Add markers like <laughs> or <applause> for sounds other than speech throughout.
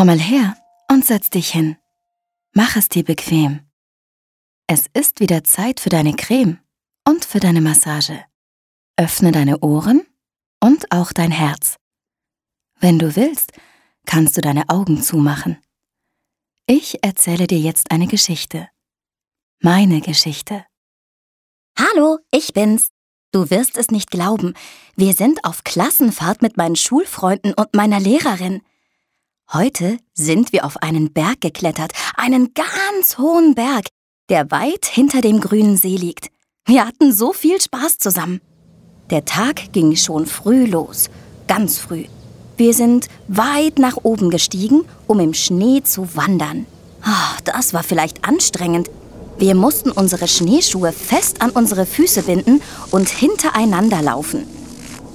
Komm mal her und setz dich hin. Mach es dir bequem. Es ist wieder Zeit für deine Creme und für deine Massage. Öffne deine Ohren und auch dein Herz. Wenn du willst, kannst du deine Augen zumachen. Ich erzähle dir jetzt eine Geschichte. Meine Geschichte. Hallo, ich bin's. Du wirst es nicht glauben. Wir sind auf Klassenfahrt mit meinen Schulfreunden und meiner Lehrerin. Heute sind wir auf einen Berg geklettert, einen ganz hohen Berg, der weit hinter dem grünen See liegt. Wir hatten so viel Spaß zusammen. Der Tag ging schon früh los, ganz früh. Wir sind weit nach oben gestiegen, um im Schnee zu wandern. Oh, das war vielleicht anstrengend, wir mussten unsere Schneeschuhe fest an unsere Füße binden und hintereinander laufen.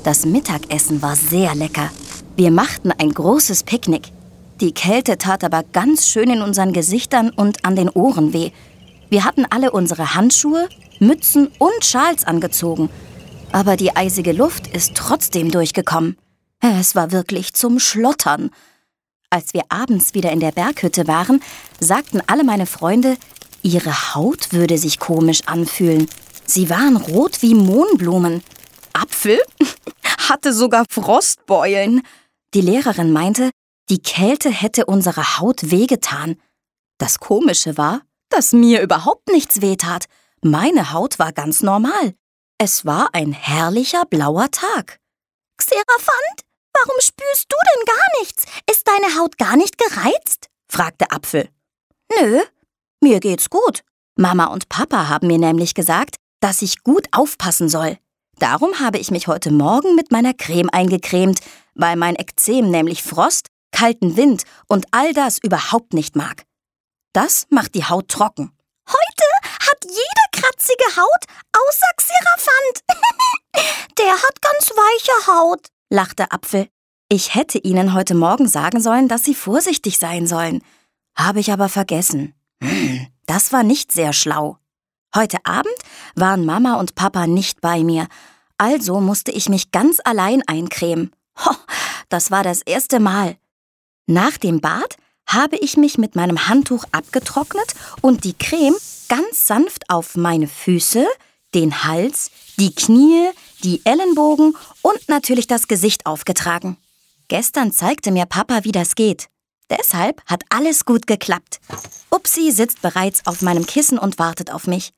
Das Mittagessen war sehr lecker. Wir machten ein großes Picknick. Die Kälte tat aber ganz schön in unseren Gesichtern und an den Ohren weh. Wir hatten alle unsere Handschuhe, Mützen und Schals angezogen. Aber die eisige Luft ist trotzdem durchgekommen. Es war wirklich zum Schlottern. Als wir abends wieder in der Berghütte waren, sagten alle meine Freunde, Ihre Haut würde sich komisch anfühlen. Sie waren rot wie Mohnblumen. Apfel <laughs> hatte sogar Frostbeulen. Die Lehrerin meinte, die Kälte hätte unserer Haut wehgetan. Das Komische war, dass mir überhaupt nichts wehtat. Meine Haut war ganz normal. Es war ein herrlicher blauer Tag. Xeraphant, warum spürst du denn gar nichts? Ist deine Haut gar nicht gereizt? fragte Apfel. Nö, mir geht's gut. Mama und Papa haben mir nämlich gesagt, dass ich gut aufpassen soll. Darum habe ich mich heute Morgen mit meiner Creme eingecremt, weil mein Ekzem nämlich Frost, kalten Wind und all das überhaupt nicht mag. Das macht die Haut trocken. Heute hat jeder kratzige Haut, außer Xeraphant. <laughs> Der hat ganz weiche Haut, lachte Apfel. Ich hätte Ihnen heute Morgen sagen sollen, dass Sie vorsichtig sein sollen. Habe ich aber vergessen. Hm, das war nicht sehr schlau. Heute Abend waren Mama und Papa nicht bei mir, also musste ich mich ganz allein eincremen. Ho, das war das erste Mal. Nach dem Bad habe ich mich mit meinem Handtuch abgetrocknet und die Creme ganz sanft auf meine Füße, den Hals, die Knie, die Ellenbogen und natürlich das Gesicht aufgetragen. Gestern zeigte mir Papa, wie das geht. Deshalb hat alles gut geklappt. Upsi sitzt bereits auf meinem Kissen und wartet auf mich.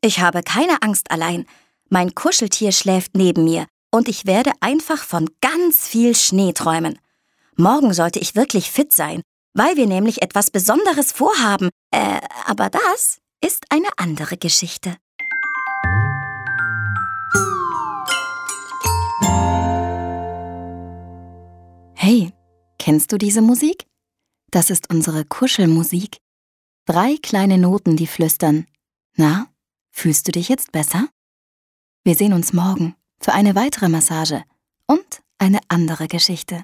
Ich habe keine Angst allein. Mein Kuscheltier schläft neben mir und ich werde einfach von ganz viel Schnee träumen. Morgen sollte ich wirklich fit sein, weil wir nämlich etwas Besonderes vorhaben. Äh, aber das ist eine andere Geschichte. Hey, kennst du diese Musik? Das ist unsere Kuschelmusik. Drei kleine Noten, die flüstern. Na, fühlst du dich jetzt besser? Wir sehen uns morgen für eine weitere Massage und eine andere Geschichte.